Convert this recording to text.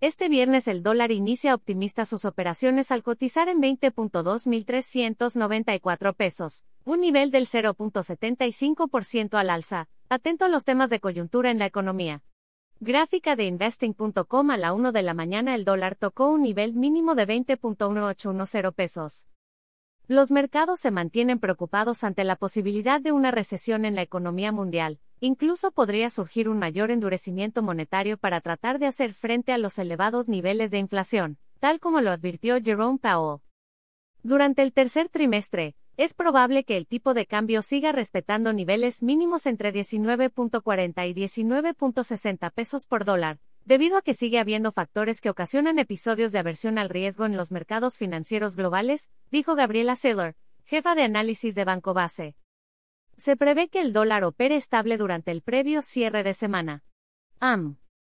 Este viernes el dólar inicia optimista sus operaciones al cotizar en 20.2394 pesos, un nivel del 0.75% al alza, atento a los temas de coyuntura en la economía. Gráfica de investing.com a la 1 de la mañana el dólar tocó un nivel mínimo de 20.1810 pesos. Los mercados se mantienen preocupados ante la posibilidad de una recesión en la economía mundial, incluso podría surgir un mayor endurecimiento monetario para tratar de hacer frente a los elevados niveles de inflación, tal como lo advirtió Jerome Powell. Durante el tercer trimestre, es probable que el tipo de cambio siga respetando niveles mínimos entre 19.40 y 19.60 pesos por dólar, debido a que sigue habiendo factores que ocasionan episodios de aversión al riesgo en los mercados financieros globales, dijo Gabriela Saylor, jefa de análisis de Banco Base. Se prevé que el dólar opere estable durante el previo cierre de semana. AM.